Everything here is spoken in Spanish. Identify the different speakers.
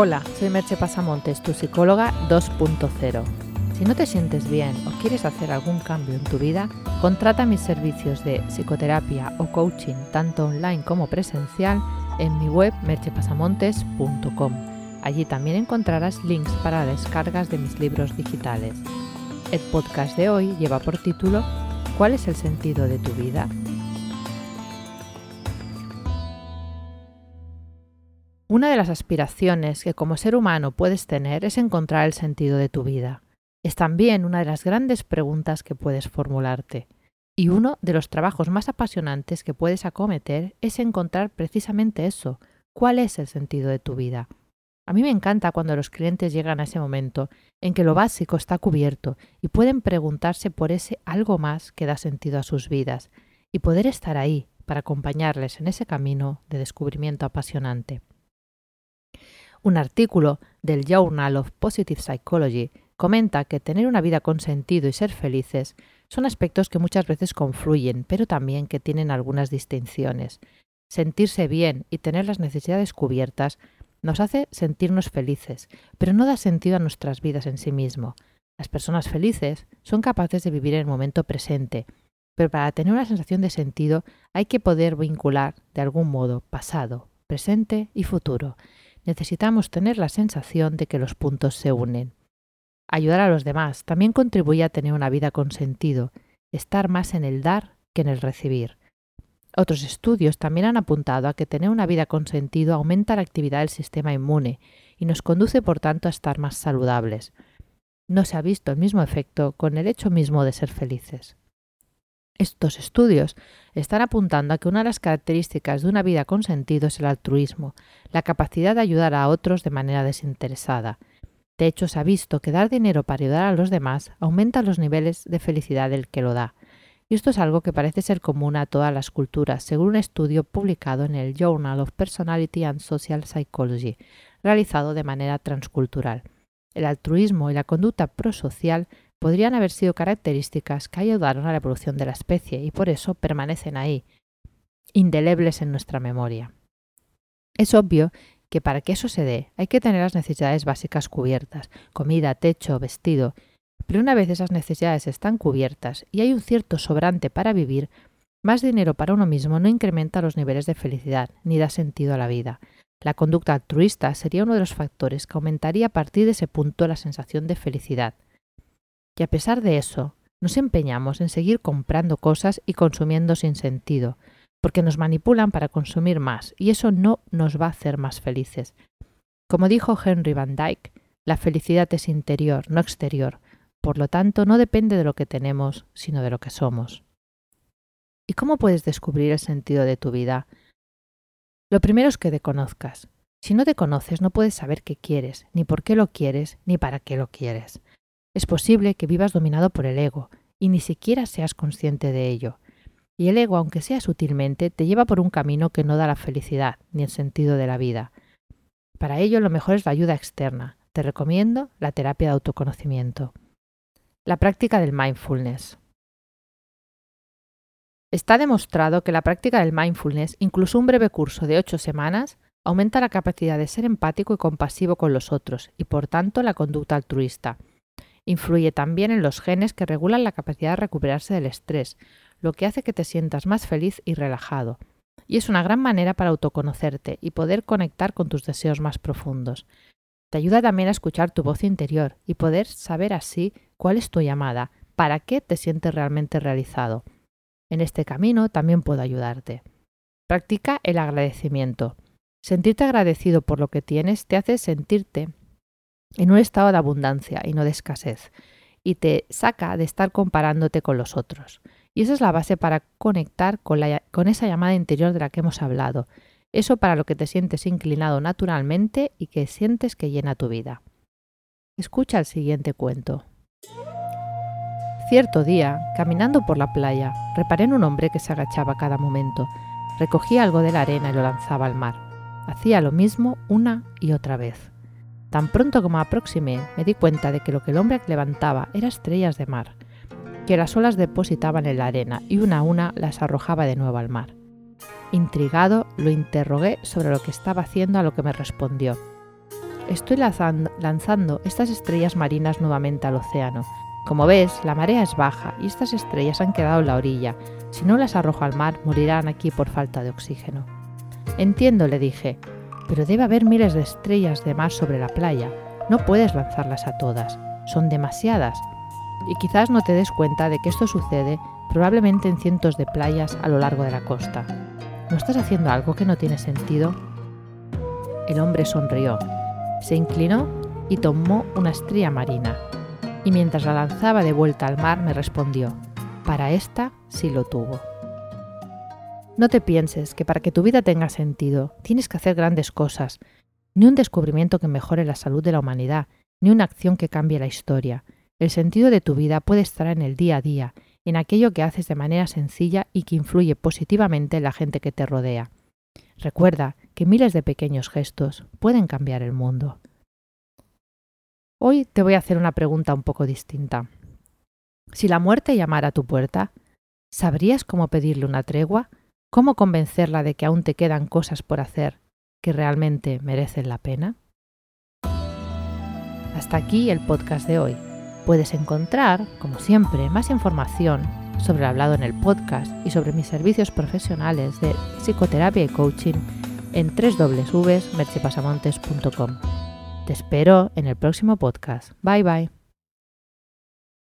Speaker 1: Hola, soy Merche Pasamontes, tu psicóloga 2.0. Si no te sientes bien o quieres hacer algún cambio en tu vida, contrata mis servicios de psicoterapia o coaching, tanto online como presencial, en mi web merchepasamontes.com. Allí también encontrarás links para descargas de mis libros digitales. El podcast de hoy lleva por título ¿Cuál es el sentido de tu vida? Una de las aspiraciones que como ser humano puedes tener es encontrar el sentido de tu vida. Es también una de las grandes preguntas que puedes formularte. Y uno de los trabajos más apasionantes que puedes acometer es encontrar precisamente eso, cuál es el sentido de tu vida. A mí me encanta cuando los clientes llegan a ese momento en que lo básico está cubierto y pueden preguntarse por ese algo más que da sentido a sus vidas y poder estar ahí para acompañarles en ese camino de descubrimiento apasionante. Un artículo del Journal of Positive Psychology comenta que tener una vida con sentido y ser felices son aspectos que muchas veces confluyen, pero también que tienen algunas distinciones. Sentirse bien y tener las necesidades cubiertas nos hace sentirnos felices, pero no da sentido a nuestras vidas en sí mismo. Las personas felices son capaces de vivir en el momento presente, pero para tener una sensación de sentido hay que poder vincular de algún modo pasado, presente y futuro necesitamos tener la sensación de que los puntos se unen. Ayudar a los demás también contribuye a tener una vida con sentido, estar más en el dar que en el recibir. Otros estudios también han apuntado a que tener una vida con sentido aumenta la actividad del sistema inmune y nos conduce por tanto a estar más saludables. No se ha visto el mismo efecto con el hecho mismo de ser felices. Estos estudios están apuntando a que una de las características de una vida con sentido es el altruismo, la capacidad de ayudar a otros de manera desinteresada. De hecho, se ha visto que dar dinero para ayudar a los demás aumenta los niveles de felicidad del que lo da. Y esto es algo que parece ser común a todas las culturas, según un estudio publicado en el Journal of Personality and Social Psychology, realizado de manera transcultural. El altruismo y la conducta prosocial podrían haber sido características que ayudaron a la evolución de la especie y por eso permanecen ahí, indelebles en nuestra memoria. Es obvio que para que eso se dé hay que tener las necesidades básicas cubiertas, comida, techo, vestido, pero una vez esas necesidades están cubiertas y hay un cierto sobrante para vivir, más dinero para uno mismo no incrementa los niveles de felicidad ni da sentido a la vida. La conducta altruista sería uno de los factores que aumentaría a partir de ese punto la sensación de felicidad. Y a pesar de eso, nos empeñamos en seguir comprando cosas y consumiendo sin sentido, porque nos manipulan para consumir más y eso no nos va a hacer más felices. Como dijo Henry Van Dyke, la felicidad es interior, no exterior, por lo tanto no depende de lo que tenemos, sino de lo que somos. ¿Y cómo puedes descubrir el sentido de tu vida? Lo primero es que te conozcas. Si no te conoces no puedes saber qué quieres, ni por qué lo quieres, ni para qué lo quieres. Es posible que vivas dominado por el ego y ni siquiera seas consciente de ello. Y el ego, aunque sea sutilmente, te lleva por un camino que no da la felicidad ni el sentido de la vida. Para ello lo mejor es la ayuda externa. Te recomiendo la terapia de autoconocimiento. La práctica del mindfulness. Está demostrado que la práctica del mindfulness, incluso un breve curso de ocho semanas, aumenta la capacidad de ser empático y compasivo con los otros y por tanto la conducta altruista. Influye también en los genes que regulan la capacidad de recuperarse del estrés, lo que hace que te sientas más feliz y relajado. Y es una gran manera para autoconocerte y poder conectar con tus deseos más profundos. Te ayuda también a escuchar tu voz interior y poder saber así cuál es tu llamada, para qué te sientes realmente realizado. En este camino también puedo ayudarte. Practica el agradecimiento. Sentirte agradecido por lo que tienes te hace sentirte en un estado de abundancia y no de escasez, y te saca de estar comparándote con los otros. Y esa es la base para conectar con, con esa llamada interior de la que hemos hablado, eso para lo que te sientes inclinado naturalmente y que sientes que llena tu vida. Escucha el siguiente cuento. Cierto día, caminando por la playa, reparé en un hombre que se agachaba cada momento. Recogía algo de la arena y lo lanzaba al mar. Hacía lo mismo una y otra vez. Tan pronto como aproximé, me di cuenta de que lo que el hombre levantaba era estrellas de mar, que las olas depositaban en la arena y una a una las arrojaba de nuevo al mar. Intrigado, lo interrogué sobre lo que estaba haciendo a lo que me respondió. estoy lanzando estas estrellas marinas nuevamente al océano. Como ves, la marea es baja y estas estrellas han quedado en la orilla. Si no las arrojo al mar, morirán aquí por falta de oxígeno. Entiendo, le dije, pero debe haber miles de estrellas de mar sobre la playa. No puedes lanzarlas a todas. Son demasiadas. Y quizás no te des cuenta de que esto sucede probablemente en cientos de playas a lo largo de la costa. ¿No estás haciendo algo que no tiene sentido? El hombre sonrió, se inclinó y tomó una estrella marina. Y mientras la lanzaba de vuelta al mar me respondió, para esta sí lo tuvo. No te pienses que para que tu vida tenga sentido tienes que hacer grandes cosas, ni un descubrimiento que mejore la salud de la humanidad, ni una acción que cambie la historia. El sentido de tu vida puede estar en el día a día, en aquello que haces de manera sencilla y que influye positivamente en la gente que te rodea. Recuerda que miles de pequeños gestos pueden cambiar el mundo. Hoy te voy a hacer una pregunta un poco distinta. Si la muerte llamara a tu puerta, ¿sabrías cómo pedirle una tregua? ¿Cómo convencerla de que aún te quedan cosas por hacer que realmente merecen la pena? Hasta aquí el podcast de hoy. Puedes encontrar, como siempre, más información sobre el hablado en el podcast y sobre mis servicios profesionales de psicoterapia y coaching en www.merchipasamontes.com. Te espero en el próximo podcast. Bye bye.